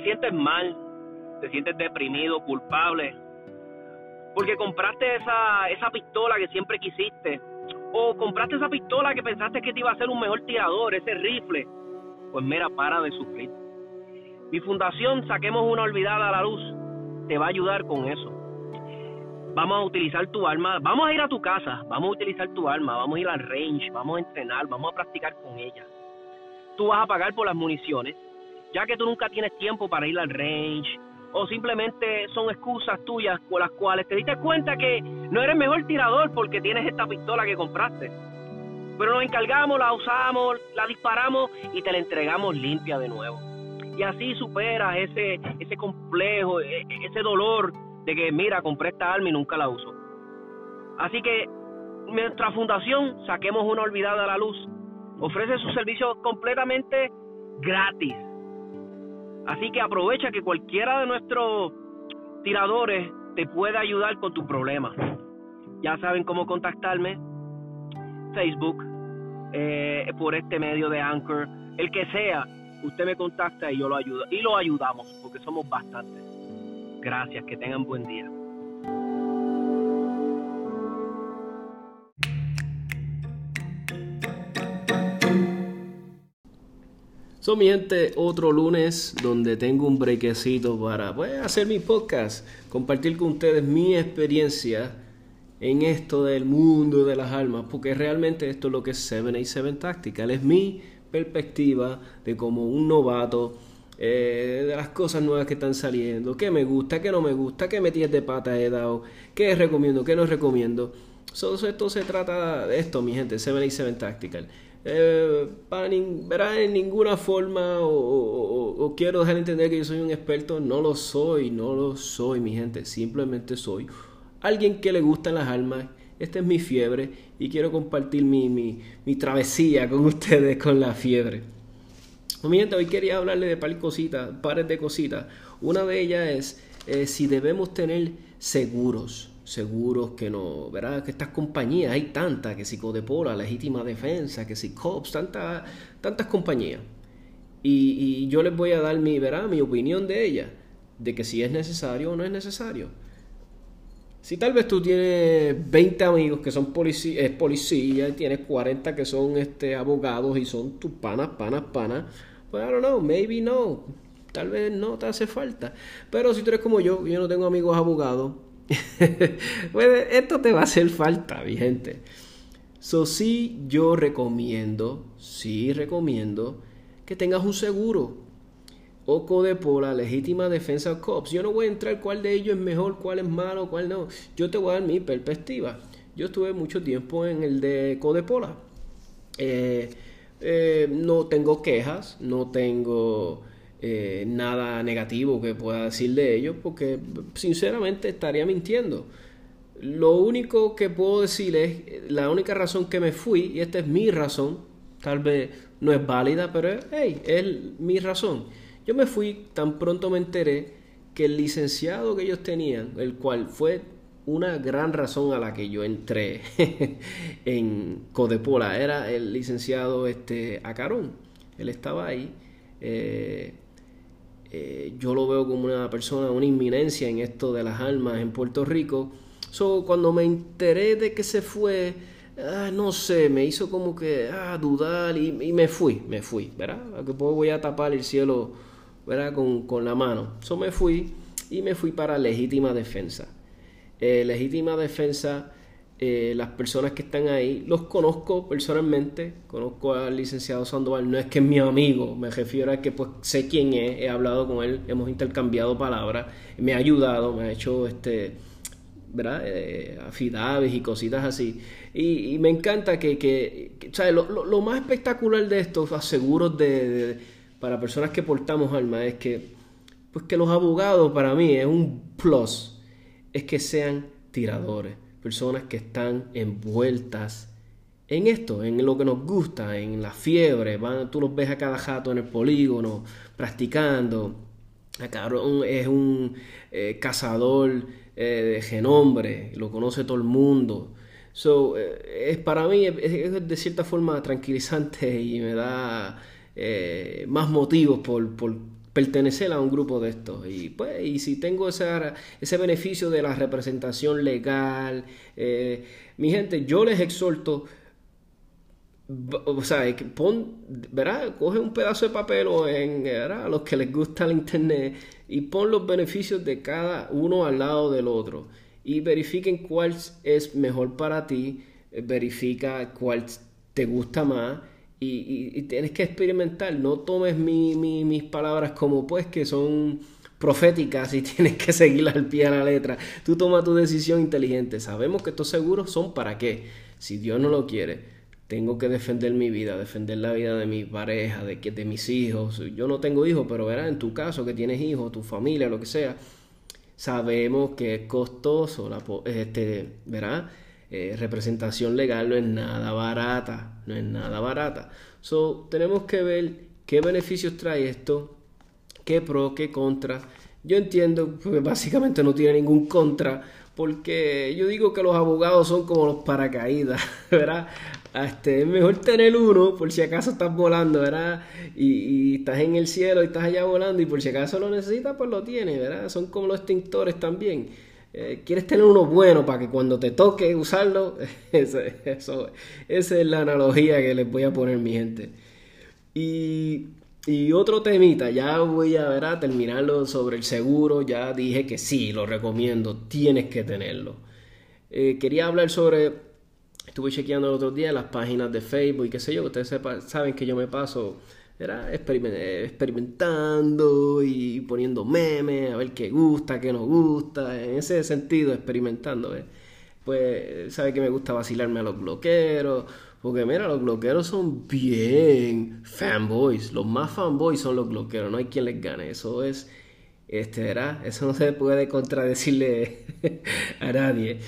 te sientes mal, te sientes deprimido, culpable, porque compraste esa, esa pistola que siempre quisiste, o compraste esa pistola que pensaste que te iba a ser un mejor tirador, ese rifle, pues mira, para de sufrir. Mi fundación, Saquemos una Olvidada a la Luz, te va a ayudar con eso. Vamos a utilizar tu arma, vamos a ir a tu casa, vamos a utilizar tu arma, vamos a ir al range, vamos a entrenar, vamos a practicar con ella. Tú vas a pagar por las municiones, ya que tú nunca tienes tiempo para ir al range, o simplemente son excusas tuyas con las cuales te diste cuenta que no eres mejor tirador porque tienes esta pistola que compraste. Pero nos encargamos, la usamos, la disparamos y te la entregamos limpia de nuevo. Y así superas ese, ese complejo, e, e, ese dolor de que, mira, compré esta arma y nunca la uso. Así que nuestra fundación, Saquemos una Olvidada a la Luz, ofrece sus servicios completamente gratis Así que aprovecha que cualquiera de nuestros tiradores te puede ayudar con tu problema. Ya saben cómo contactarme. Facebook, eh, por este medio de Anchor, el que sea, usted me contacta y yo lo ayudo. Y lo ayudamos, porque somos bastantes. Gracias, que tengan buen día. So, mi gente, otro lunes donde tengo un brequecito para pues, hacer mi podcast, compartir con ustedes mi experiencia en esto del mundo de las almas, porque realmente esto es lo que es 787 Tactical, es mi perspectiva de como un novato, eh, de las cosas nuevas que están saliendo, qué me gusta, qué no me gusta, qué metidas de pata he dado, qué recomiendo, qué no recomiendo. So, esto se trata de esto, mi gente, 787 Tactical eh, para en ninguna forma o, quiero dejar de entender que yo soy un experto, no lo soy, no lo soy, mi gente, simplemente soy alguien que le gustan las almas, esta es mi fiebre y quiero compartir mi, mi, travesía con ustedes con la fiebre. Mi gente, hoy quería hablarle de par cositas, pares de cositas. Una de ellas es eh, si debemos tener seguros seguros que no, ¿verdad? Que estas compañías, hay tantas, que si Codepola, Legítima Defensa, que si COPS, tantas, tantas compañías. Y, yo les voy a dar mi, ¿verdad? mi opinión de ellas, de que si es necesario o no es necesario. Si tal vez tú tienes 20 amigos que son policías, es policía, y tienes 40 que son este, abogados y son tus panas, panas, panas, pues I don't know, maybe no, tal vez no te hace falta. Pero si tú eres como yo, yo no tengo amigos abogados, pues esto te va a hacer falta, mi gente. So, sí, yo recomiendo, sí recomiendo que tengas un seguro. O Codepola, Legítima Defensa Cops. Yo no voy a entrar cuál de ellos es mejor, cuál es malo, cuál no. Yo te voy a dar mi perspectiva. Yo estuve mucho tiempo en el de Codepola. Eh, eh, no tengo quejas, no tengo eh, nada negativo que pueda decir de ellos, porque sinceramente estaría mintiendo. Lo único que puedo decir es, la única razón que me fui, y esta es mi razón, tal vez no es válida, pero hey, es mi razón. Yo me fui, tan pronto me enteré que el licenciado que ellos tenían, el cual fue una gran razón a la que yo entré en Codepola, era el licenciado este, Acarón. Él estaba ahí. Eh, eh, yo lo veo como una persona, una inminencia en esto de las armas en Puerto Rico. So, cuando me enteré de que se fue, ah, no sé, me hizo como que ah, dudar y, me fui, me fui, ¿verdad? Que pues voy a tapar el cielo, ¿verdad? Con, con la mano. So me fui y me fui para legítima defensa. Eh, legítima defensa eh, las personas que están ahí, los conozco personalmente, conozco al licenciado Sandoval, no es que es mi amigo, me refiero a que pues sé quién es, he hablado con él, hemos intercambiado palabras, me ha ayudado, me ha hecho este, ¿verdad? Eh, y cositas así. Y, me encanta que, que, Lo, más espectacular de estos aseguros de, para personas que portamos alma es que, pues que los abogados para mí es un plus, es que sean tiradores personas que están envueltas en esto, en lo que nos gusta, en la fiebre. Van, tú los ves a cada jato en el polígono, practicando. Cabrón es un eh, cazador eh, de genombre, lo conoce todo el mundo. So, eh, es, para mí es, de cierta forma tranquilizante y me da más motivos por, por pertenecer a un grupo de estos. Y pues, y si tengo ese, ese beneficio de la representación legal, eh, mi gente, yo les exhorto, o sea, pon, ¿verdad? Coge un pedazo de papel o en, ¿verdad? Los que les gusta el internet y pon los beneficios de cada uno al lado del otro y verifiquen cuál es mejor para ti, verifica cuál te gusta más y, tienes que experimentar. No tomes mis palabras como pues que son proféticas y tienes que seguirlas al pie de la letra. Tú toma tu decisión inteligente. Sabemos que estos seguros son para qué. Si Dios no lo quiere, tengo que defender mi vida, defender la vida de mi pareja, de, de mis hijos. Yo no tengo hijos, pero verás, en tu caso que tienes hijos, tu familia, lo que sea, sabemos que es costoso, la, este, ¿verdad? Eh, representación legal no es nada barata, no es nada barata. So, tenemos que ver qué beneficios trae esto, qué pro, qué contra. Yo entiendo que básicamente no tiene ningún contra, porque yo digo que los abogados son como los paracaídas, ¿verdad? Este, es mejor tener uno por si acaso estás volando, ¿verdad? Y, estás en el cielo y estás allá volando y por si acaso lo necesitas, pues lo tienes, ¿verdad? Son como los extintores también. Eh, quieres tener uno bueno para que cuando te toque usarlo, esa es la analogía que les voy a poner mi gente. Y, y otro temita, ya voy a ver a terminarlo sobre el seguro, ya dije que sí, lo recomiendo, tienes que tenerlo. Eh, quería hablar sobre, estuve chequeando el otro día las páginas de Facebook y qué sé yo, ustedes saben que yo me paso era experimentando y poniendo memes, a ver qué gusta, qué no gusta, en ese sentido, experimentando. Pues sabe que me gusta vacilarme a los bloqueros, porque mira, los bloqueros son bien fanboys, los más fanboys son los bloqueros, no hay quien les gane, eso es, este, ¿verdad? Eso no se puede contradecirle a nadie.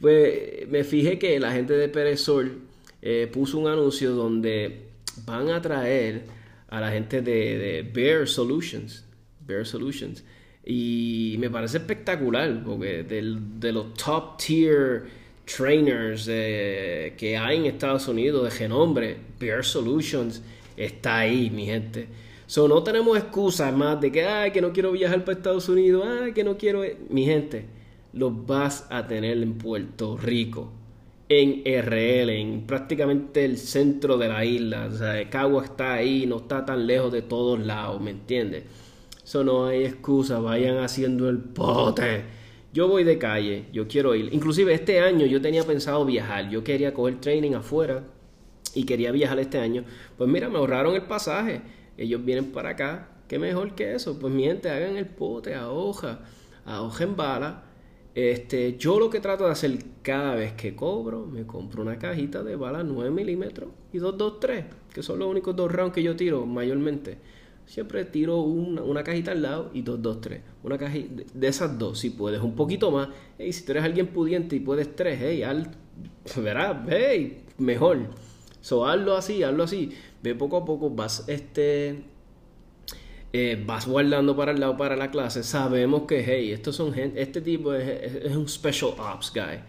Pues me fijé que la gente de Perezol eh, puso un anuncio donde van a traer a la gente de, Bear Solutions. Bear Solutions. Y me parece espectacular, porque de los top tier trainers que hay en Estados Unidos de genombre, Bear Solutions está ahí, mi gente. So, no tenemos excusas más de que, ay, que no quiero viajar para Estados Unidos, ay, que no quiero... Mi gente, los vas a tener en Puerto Rico en RL, en prácticamente el centro de la isla. O sea, Cagua está ahí, no está tan lejos de todos lados, ¿me entiendes? Eso no hay excusa, vayan haciendo el pote. Yo voy de calle, yo quiero ir. Inclusive este año yo tenía pensado viajar, yo quería coger training afuera y quería viajar este año. Pues mira, me ahorraron el pasaje. Ellos vienen para acá. ¿Qué mejor que eso? Pues mi gente, hagan el pote a hoja, a hoja en bala este, yo lo que trato de hacer cada vez que cobro, me compro una cajita de bala 9 milímetros y 223, que son los únicos dos rounds que yo tiro mayormente. Siempre tiro una, una cajita al lado y 223. Una cajita de esas dos, si puedes un poquito más. Y si tú eres alguien pudiente y puedes tres, hey, al, verás, hey, mejor. So, hazlo así, hazlo así. Ve poco a poco, vas este eh, vas guardando para el lado para la clase, sabemos que, hey, estos son gente, este tipo es, un special ops guy,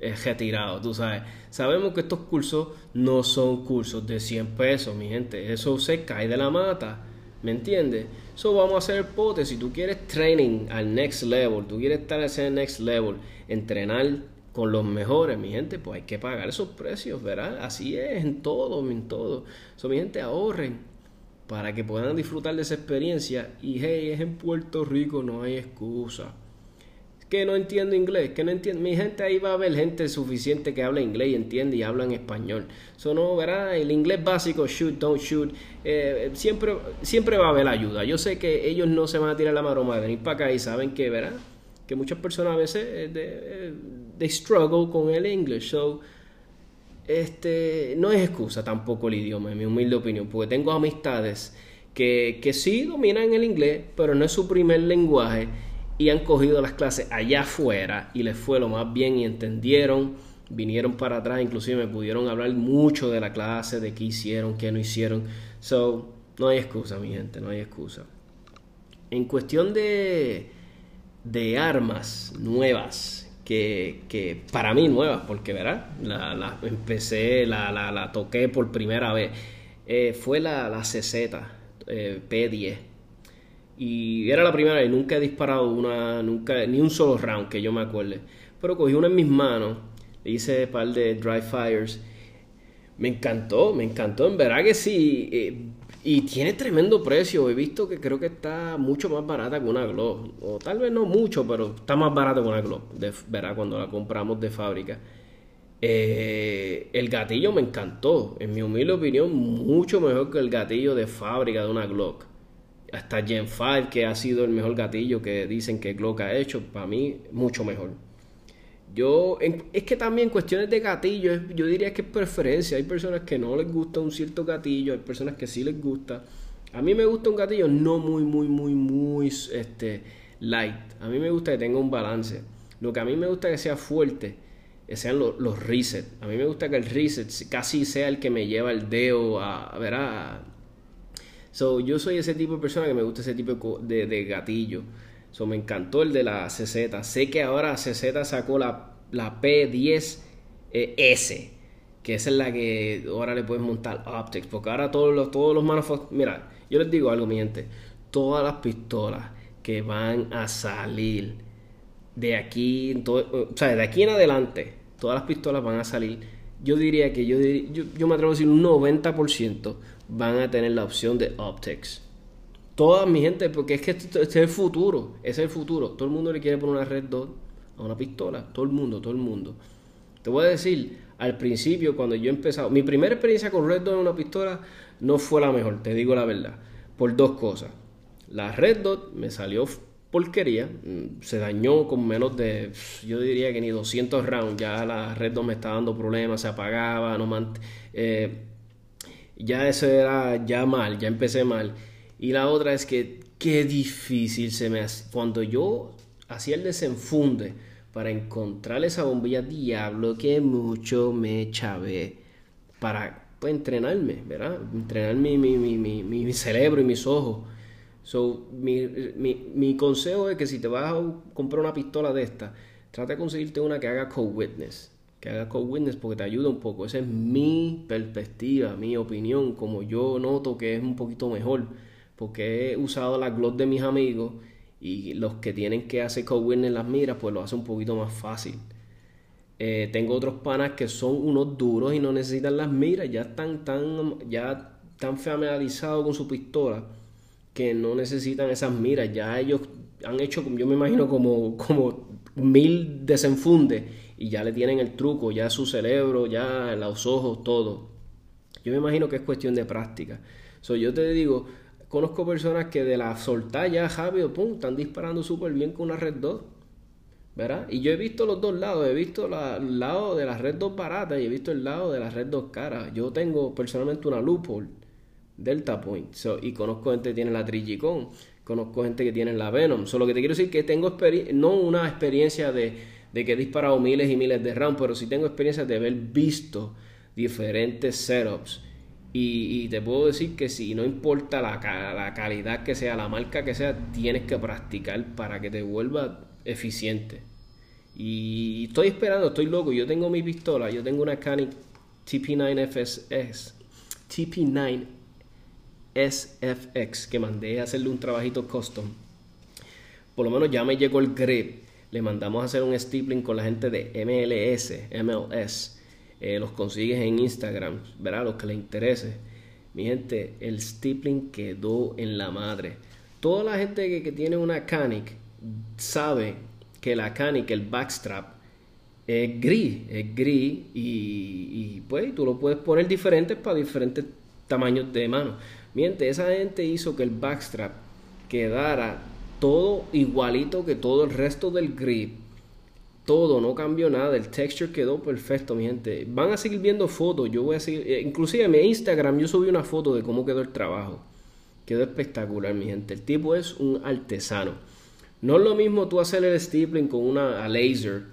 es retirado, tú sabes. Sabemos que estos cursos no son cursos de 100 pesos, mi gente, eso se cae de la mata, ¿me entiendes? So vamos a hacer pote, si tú quieres training al next level, tú quieres estar ese next level, entrenar con los mejores, mi gente, pues hay que pagar esos precios, ¿verdad? Así es en todo, en todo. So, mi gente, ahorren, para que puedan disfrutar de esa experiencia. Y hey, es en Puerto Rico, no hay excusa. Que no entiendo inglés, que no entiendo. Mi gente ahí va a haber gente suficiente que habla inglés y entiende y habla en español. Eso no, ¿verdad? El inglés básico, shoot, don't shoot, eh, siempre, siempre va a haber ayuda. Yo sé que ellos no se van a tirar la maroma de venir para acá y saben que, ¿verdad? Que muchas personas a veces eh, they struggle con el inglés. So, este, no es excusa tampoco el idioma, en mi humilde opinión, porque tengo amistades que, que sí dominan el inglés, pero no es su primer lenguaje y han cogido las clases allá afuera y les fue lo más bien y entendieron, vinieron para atrás, inclusive me pudieron hablar mucho de la clase, de qué hicieron, qué no hicieron. So, no hay excusa, mi gente, no hay excusa. En cuestión de, de armas nuevas, que, para mí nuevas, porque verá, la, empecé, la, la, toqué por primera vez. Eh, fue la, la CZ eh, P10. Y era la primera y nunca he disparado una, nunca, ni un solo round que yo me acuerde. Pero cogí una en mis manos, hice un par de dry fires. Me encantó, me encantó, en verdad que sí. Eh, y tiene tremendo precio. He visto que creo que está mucho más barata que una Glock. O tal vez no mucho, pero está más barata que una Glock. De, verá cuando la compramos de fábrica. Eh, el gatillo me encantó. En mi humilde opinión, mucho mejor que el gatillo de fábrica de una Glock. Hasta Gen 5, que ha sido el mejor gatillo que dicen que Glock ha hecho, para mí, mucho mejor. Yo, es que también cuestiones de gatillo, yo diría que es preferencia. Hay personas que no les gusta un cierto gatillo, hay personas que sí les gusta. A mí me gusta un gatillo no muy, muy, muy, muy este, light. A mí me gusta que tenga un balance. Lo que a mí me gusta que sea fuerte sean los, resets. A mí me gusta que el reset casi sea el que me lleva el dedo a, a ver So, yo soy ese tipo de persona que me gusta ese tipo de, de gatillo. So, me encantó el de la CZ. Sé que ahora CZ sacó la, la P10S, que esa es la que ahora le puedes montar optics. Porque ahora todos los, todos los. Mira, yo les digo algo, mi gente. Todas las pistolas que van a salir de aquí, o sea, de aquí en adelante, todas las pistolas van a salir. Yo diría que yo, yo, yo me atrevo a decir un 90% van a tener la opción de optics. Toda mi gente, porque es que es el futuro, es el futuro. Todo el mundo le quiere poner una red dot a una pistola, todo el mundo, todo el mundo. Te voy a decir, al principio cuando yo he empezado, mi primera experiencia con red dot en una pistola no fue la mejor, te digo la verdad, por dos cosas. La red dot me salió porquería, mm, se dañó con menos de, yo diría que ni 200 rounds, ya la red dot me estaba dando problemas, se apagaba, no eh, ya eso era ya mal, ya empecé mal. Y la otra es que qué difícil se me hace. Cuando yo hacía el desenfunde para encontrar esa bombilla diablo, que mucho me chavé para pues, entrenarme, ¿verdad? Entrenar mi, mi, mi, mi, cerebro y mis ojos. So, mi, consejo es que si te vas a comprar una pistola de esta, trata de conseguirte una que haga co-witness. Que haga co-witness porque te ayuda un poco. Esa es mi perspectiva, mi opinión, como yo noto que es un poquito mejor porque he usado la Glock de mis amigos y los que tienen que hacer co-win en las miras, pues lo hace un poquito más fácil. Eh, tengo otros panas que son unos duros y no necesitan las miras, ya están tan, ya tan familiarizados con su pistola que no necesitan esas miras. Ya ellos han hecho, yo me imagino, como, como mil desenfundes y ya le tienen el truco, ya su cerebro, ya los ojos, todo. Yo me imagino que es cuestión de práctica. So, yo te digo, Conozco personas que de la soltar ya rápido, pum, están disparando súper bien con una red 2. ¿Verdad? Y yo he visto los dos lados. He visto el lado de la red 2 barata y he visto el lado de la red 2 cara. Yo tengo personalmente una loophole, Delta Point. y conozco gente que tiene la Trigicon. Conozco gente que tiene la Venom. Solo que te quiero decir que tengo no una experiencia de, de que he disparado miles y miles de rounds, pero sí tengo experiencia de haber visto diferentes setups y, te puedo decir que si no importa la, la, calidad que sea, la marca que sea, tienes que practicar para que te vuelva eficiente. Y estoy esperando, estoy loco. Yo tengo mi pistola, yo tengo una Canon TP9FS, TP9 SFX, que mandé a hacerle un trabajito custom. Por lo menos ya me llegó el grip. Le mandamos a hacer un stippling con la gente de MLS, MLS eh, los consigues en Instagram, verá los que les interese. Mi gente, el stippling quedó en la madre. Toda la gente que, tiene una Canic sabe que la Canic, el backstrap, es gris, es gris y, pues tú lo puedes poner diferente para diferentes tamaños de mano. Miente, esa gente hizo que el backstrap quedara todo igualito que todo el resto del grip todo, no cambió nada, el texture quedó perfecto, mi gente. Van a seguir viendo fotos, yo voy a seguir, eh, inclusive en mi Instagram yo subí una foto de cómo quedó el trabajo. Quedó espectacular, mi gente. El tipo es un artesano. No es lo mismo tú hacer el stippling con una laser,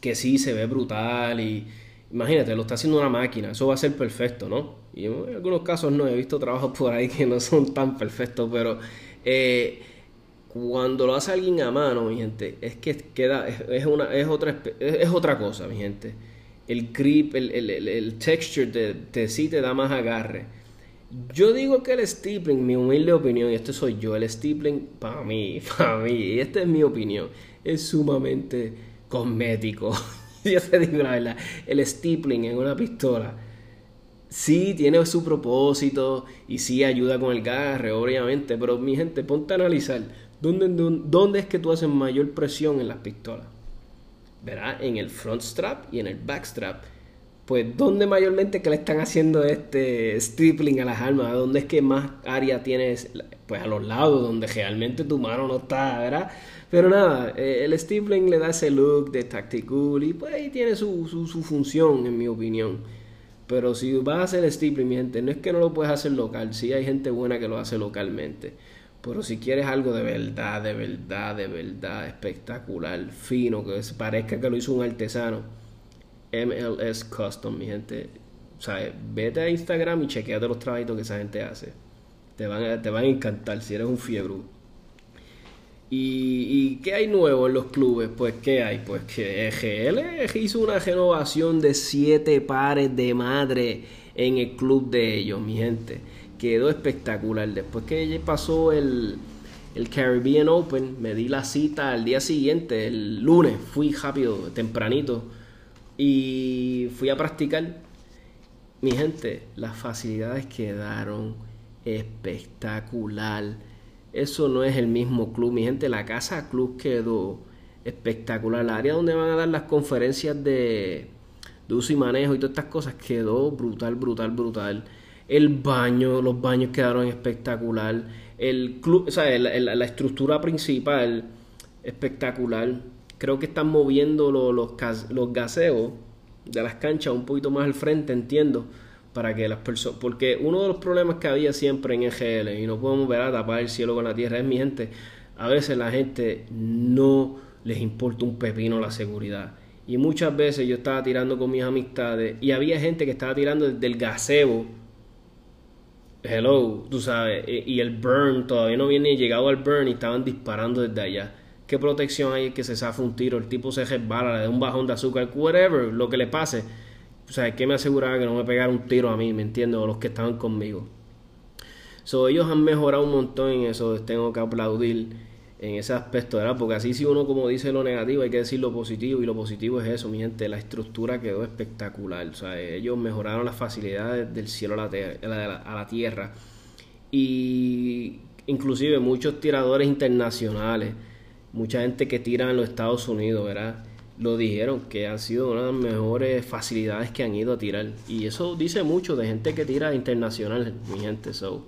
que sí se ve brutal y imagínate, lo está haciendo una máquina, eso va a ser perfecto, ¿no? Y en algunos casos no, he visto trabajos por ahí que no son tan perfectos, pero eh, cuando lo hace alguien a mano, mi gente, es que queda, es, una, es, otra, es, otra cosa, mi gente. El grip, el, el, el texture te, sí te da más agarre. Yo digo que el stippling, mi humilde opinión, y este soy yo, el stippling, para mí, para mí, y esta es mi opinión, es sumamente cosmético. yo te digo la verdad, el stippling en una pistola sí tiene su propósito y sí ayuda con el garre, obviamente, pero mi gente, ponte a analizar, ¿dónde, dónde es que tú haces mayor presión en las pistolas? ¿Verdad? En el front strap y en el back strap pues ¿dónde mayormente que le están haciendo este stripling a las armas? ¿Dónde es que más área tienes? Pues a los lados, donde realmente tu mano no está, ¿verdad? Pero nada, eh, el stripling le da ese look de tactical y pues ahí tiene su, su, función, en mi opinión. Pero si vas a hacer stripling, mi gente, no es que no lo puedes hacer local, sí hay gente buena que lo hace localmente. Pero si quieres algo de verdad, de verdad, de verdad, espectacular, fino, que parezca que lo hizo un artesano, MLS Custom, mi gente. O sea, vete a Instagram y chequeate los trabajitos que esa gente hace. Te van a, te van a encantar si eres un fiebre. ¿Y, ¿Y qué hay nuevo en los clubes? Pues, ¿qué hay? Pues que EGL hizo una renovación de siete pares de madre en el club de ellos, mi gente. Quedó espectacular. Después que pasó el, el Caribbean Open, me di la cita al día siguiente, el lunes. Fui rápido, tempranito y fui a practicar. Mi gente, las facilidades quedaron espectacular. Eso no es el mismo club. Mi gente, la casa club quedó espectacular. El área donde van a dar las conferencias de, de uso y manejo y todas estas cosas quedó brutal, brutal, brutal. El baño, los baños quedaron espectacular. El club, o sea, la estructura principal espectacular creo que están moviendo los, los, gaseos de las canchas un poquito más al frente, entiendo, para que las personas, porque uno de los problemas que había siempre en EGL, y no podemos ver a tapar el cielo con la tierra, es mi gente, a veces la gente no les importa un pepino la seguridad. Y muchas veces yo estaba tirando con mis amistades y había gente que estaba tirando desde el gasebo. Hello, tú sabes, y el burn, todavía no viene llegado al burn y estaban disparando desde allá qué protección hay que se zafa un tiro, el tipo se resbala, le un bajón de azúcar, whatever, lo que le pase. O sea, que me aseguraba que no me pegara un tiro a mí, ¿me entiendes? O los que estaban conmigo. So, ellos han mejorado un montón en eso, tengo que aplaudir en ese aspecto, ¿verdad? Porque así si uno como dice lo negativo, hay que decir lo positivo, y lo positivo es eso, mi gente, la estructura quedó espectacular, o sea, ellos mejoraron las facilidades del cielo a la, a la tierra, y inclusive muchos tiradores internacionales, mucha gente que tira en los Estados Unidos, ¿verdad? Lo dijeron que han sido una de las mejores facilidades que han ido a tirar. Y eso dice mucho de gente que tira internacional, mi gente. So.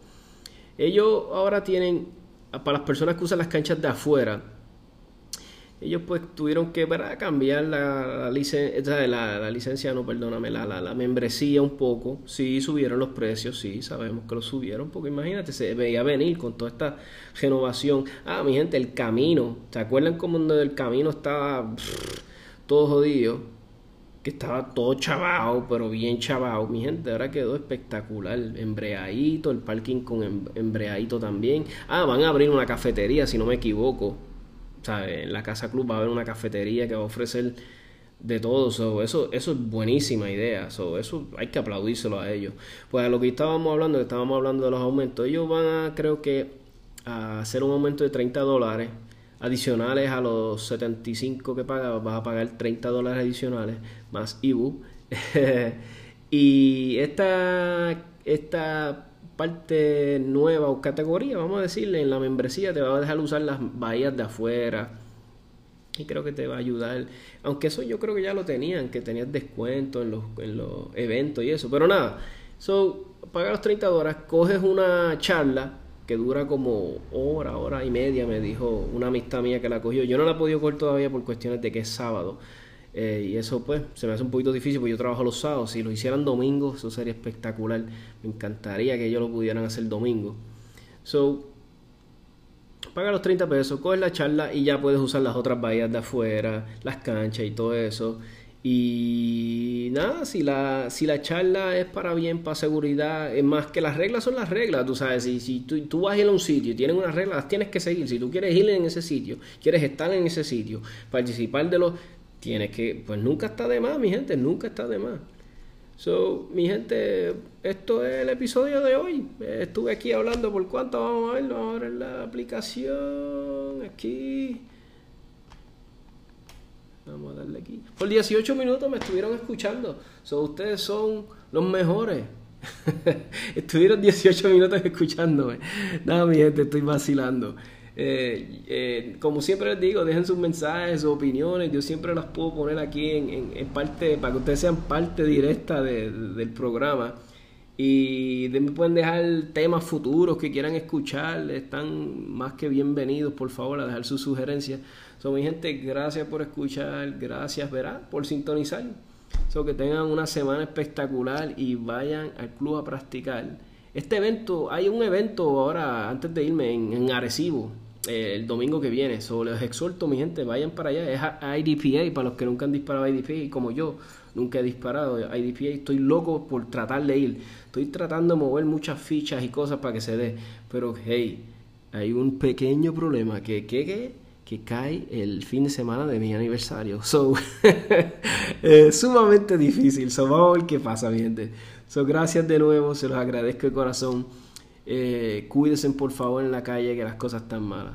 Ellos ahora tienen, para las personas que usan las canchas de afuera, ellos pues tuvieron que cambiar la, licencia, la, licencia, no, perdóname, la, la, membresía un poco. Sí, subieron los precios, sí, sabemos que lo subieron, porque imagínate, se veía venir con toda esta renovación. Ah, mi gente, el camino, ¿se acuerdan cómo el camino estaba todo jodido? Que estaba todo chavado, pero bien chavado. Mi gente, ahora quedó espectacular. Embreadito, el parking con em, embreadito también. Ah, van a abrir una cafetería, si no me equivoco en la Casa Club va a haber una cafetería que va a ofrecer de todo, eso, eso es buenísima idea, eso hay que aplaudírselo a ellos. Pues a lo que estábamos hablando, que estábamos hablando de los aumentos, ellos van a, creo que, a hacer un aumento de 30 dólares adicionales a los 75 que pagas, vas a pagar 30 dólares adicionales más IBU. y esta, esta parte nueva o categoría, vamos a decirle, en la membresía te va a dejar usar las bahías de afuera. Y creo que te va a ayudar. Aunque eso yo creo que ya lo tenían, que tenías descuento en los, en los eventos y eso. Pero nada, so, paga los 30 dólares, coges una charla que dura como hora, hora y media, me dijo una amistad mía que la cogió. Yo no la he podido coger todavía por cuestiones de que es sábado. Eh, y eso pues se me hace un poquito difícil porque yo trabajo los sábados. Si lo hicieran domingo, eso sería espectacular. Me encantaría que ellos lo pudieran hacer domingo. So, paga los 30 pesos, coges la charla y ya puedes usar las otras bahías de afuera, las canchas y todo eso. Y nada, si la, si la charla es para bien, para seguridad, es más que las reglas son las reglas, tú sabes, si, si tú, tú, vas a ir a un sitio y tienen unas reglas, las tienes que seguir. Si tú quieres ir en ese sitio, quieres estar en ese sitio, participar de los, tienes que, pues nunca está de más, mi gente, nunca está de más. So, mi gente, esto es el episodio de hoy. Estuve aquí hablando por cuánto, vamos a verlo, vamos a ver la aplicación, aquí. Por 18 minutos me estuvieron escuchando. So, ustedes son los mejores. Estuvieron 18 minutos escuchándome. No, mi gente, estoy vacilando. Eh, eh, como siempre les digo, dejen sus mensajes, sus opiniones. Yo siempre las puedo poner aquí en, parte, para que ustedes sean parte directa del programa. Y me pueden dejar temas futuros que quieran escuchar. Están más que bienvenidos, por favor, a dejar sus sugerencias. So, mi gente, gracias por escuchar. Gracias, verá, por sintonizar. So, que tengan una semana espectacular y vayan al club a practicar. Este evento, hay un evento ahora, antes de irme, en, Arecibo, eh, el domingo que viene. So, les exhorto, mi gente, vayan para allá. Es IDPA, para los que nunca han disparado IDPA, como yo nunca he disparado IDPA, estoy loco por tratar de ir. Estoy tratando de mover muchas fichas y cosas para que se dé. Pero, hey, hay un pequeño problema. que, que, que que cae el fin de semana de mi aniversario. So, es sumamente difícil. So, vamos a ver qué pasa, mi gente. So, gracias de nuevo, se los agradezco de corazón. Eh, cuídense por favor en la calle que las cosas están malas.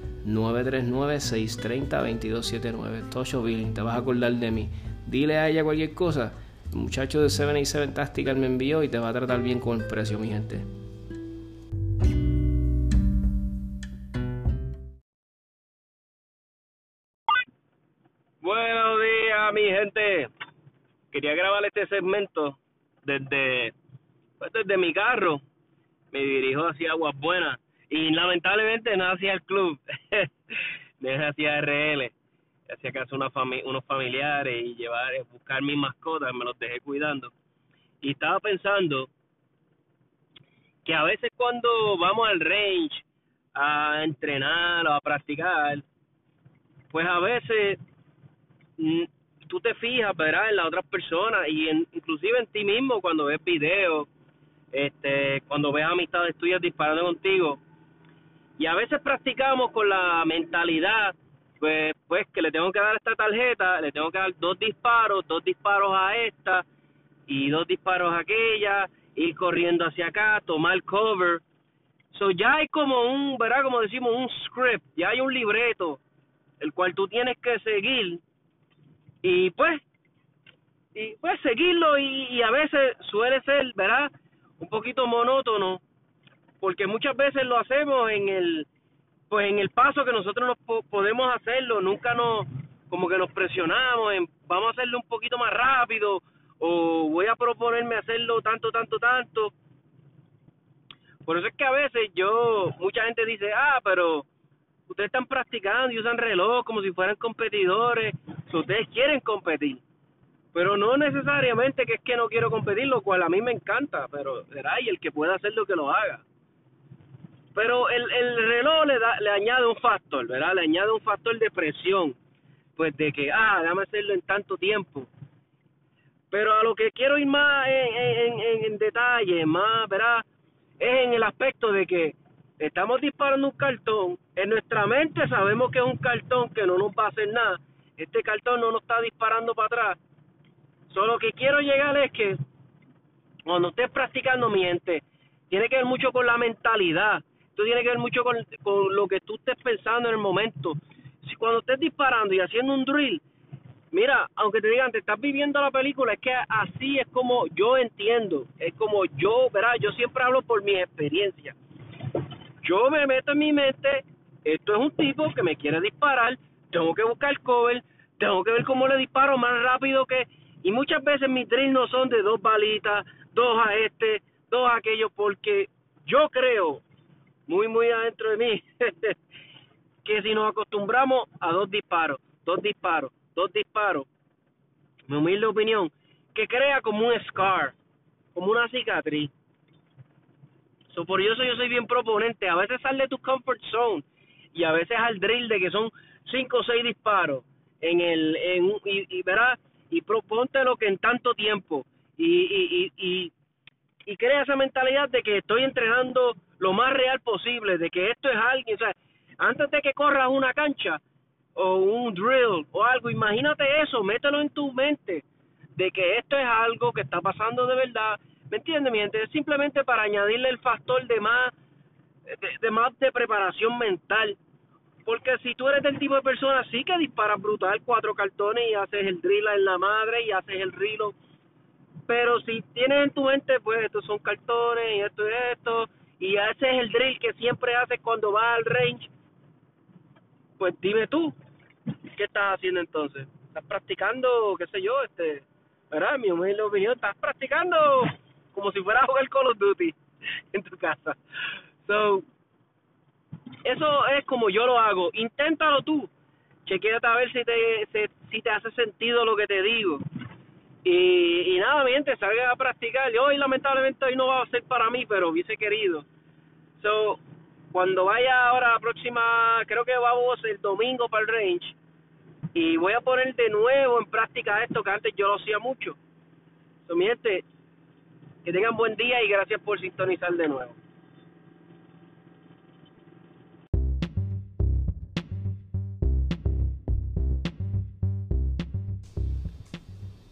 939-630-2279, Tocho Billing, te vas a acordar de mí. Dile a ella cualquier cosa. El muchacho de 77 Tactical me envió y te va a tratar bien con el precio, mi gente. mi gente, quería grabar este segmento desde, pues, desde mi carro. Me dirijo hacia Aguas Buenas y lamentablemente no hacia el club, desde hacia RL. Hacia casa una unos familiares y llevar, buscar mis mascotas, me los dejé cuidando. Y estaba pensando que a veces cuando vamos al range a entrenar o a practicar, pues a veces tú te fijas, ¿verdad? En las otras personas y en, inclusive en ti mismo cuando ves videos, este, cuando ves amistades tuyas disparando contigo. Y a veces practicamos con la mentalidad, pues, pues que le tengo que dar esta tarjeta, le tengo que dar dos disparos, dos disparos a esta y dos disparos a aquella, ir corriendo hacia acá, tomar cover. So ya hay como un, ¿verdad? Como decimos, un script, ya hay un libreto, el cual tú tienes que seguir y pues y pues seguirlo y, a veces suele ser verdad un poquito monótono porque muchas veces lo hacemos en el pues en el paso que nosotros nos podemos hacerlo nunca nos como que nos presionamos en vamos a hacerlo un poquito más rápido o voy a proponerme hacerlo tanto tanto tanto por eso es que a veces yo mucha gente dice ah pero ustedes están practicando y usan reloj como si fueran competidores, ustedes quieren competir, pero no necesariamente que es que no quiero competir, lo cual a mí me encanta, pero será y el que pueda hacerlo que lo haga. Pero el, el reloj le, da, le añade un factor, ¿verdad? Le añade un factor de presión, pues de que, ah, déjame hacerlo en tanto tiempo. Pero a lo que quiero ir más en, en, en detalle, más, ¿verdad? Es en el aspecto de que estamos disparando un cartón, en nuestra mente sabemos que es un cartón que no nos va a hacer nada, este cartón no nos está disparando para atrás. Solo que quiero llegar es que cuando estés practicando mi gente, tiene que ver mucho con la mentalidad, esto tiene que ver mucho con, con lo que tú estés pensando en el momento. Si cuando estés disparando y haciendo un drill, mira, aunque te digan, te estás viviendo la película, es que así es como yo entiendo, es como yo, verá, yo siempre hablo por mi experiencia. Yo me meto en mi mente, esto es un tipo que me quiere disparar, tengo que buscar cover, tengo que ver cómo le disparo más rápido que... Y muchas veces mis drills no son de dos balitas, dos a este, dos a aquello, porque yo creo, muy, muy adentro de mí, que si nos acostumbramos a dos disparos, dos disparos, dos disparos, mi humilde opinión, que crea como un scar, como una cicatriz. So, por eso yo soy bien proponente. A veces sale de tu comfort zone y a veces al drill de que son cinco o seis disparos en el en y, y verás y proponte lo que en tanto tiempo y, y, y, y crea esa mentalidad de que estoy entrenando lo más real posible, de que esto es alguien, o sea, antes de que corras una cancha, o un drill o algo, imagínate eso, mételo en tu mente de que esto es algo que está pasando de verdad, ¿me entiendes? Mi gente? Es simplemente para añadirle el factor de más de, más de preparación mental. Porque si tú eres del tipo de persona sí que disparas brutal cuatro cartones y haces el drill en la madre y haces el rilo, pero si tienes en tu mente, pues estos son cartones y esto y esto, y ese es el drill que siempre haces cuando vas al range, pues dime tú, ¿qué estás haciendo entonces? ¿Estás practicando, qué sé yo, este, verdad? Mi humilde opinión, estás practicando como si fuera a jugar Call of Duty en tu casa. So, eso es como yo lo hago. Inténtalo tú. Chequéate a ver si te, si, te hace sentido lo que te digo. Y, y nada, mi gente, salga a practicar. Hoy, lamentablemente, hoy no va a ser para mí, pero hubiese querido. So, cuando vaya ahora la próxima, creo que vamos el domingo para el range y voy a poner de nuevo en práctica esto que antes yo lo hacía mucho. So, mi gente, que tengan buen día y gracias por sintonizar de nuevo.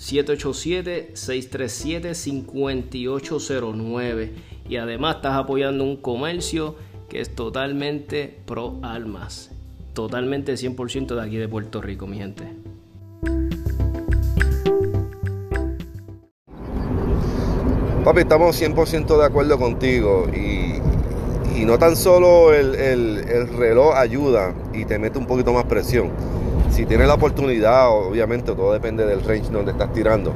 787-637-5809. Y además estás apoyando un comercio que es totalmente pro almas. Totalmente 100% de aquí de Puerto Rico, mi gente. Papi, estamos 100% de acuerdo contigo y, y no tan solo el, el, reloj ayuda y te mete un poquito más presión. Si tienes la oportunidad, obviamente todo depende del range donde estás tirando.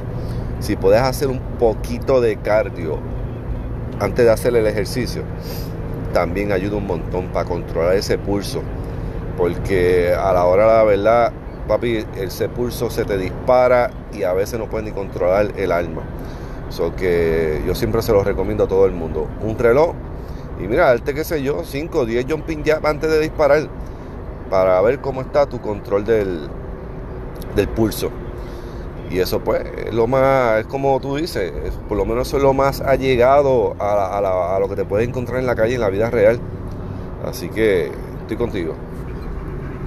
Si puedes hacer un poquito de cardio antes de hacer el ejercicio, también ayuda un montón para controlar ese pulso. Porque a la hora la verdad, papi, ese pulso se te dispara y a veces no puedes ni controlar el alma. So que yo siempre se lo recomiendo a todo el mundo. Un reloj y mira, darte qué sé yo, 5 o 10 jumping jab antes de disparar para ver cómo está tu control del, del pulso. Y eso pues es lo más, es como tú dices, por lo menos eso es lo más allegado a, a, a lo que te puedes encontrar en la calle en la vida real. Así que estoy contigo.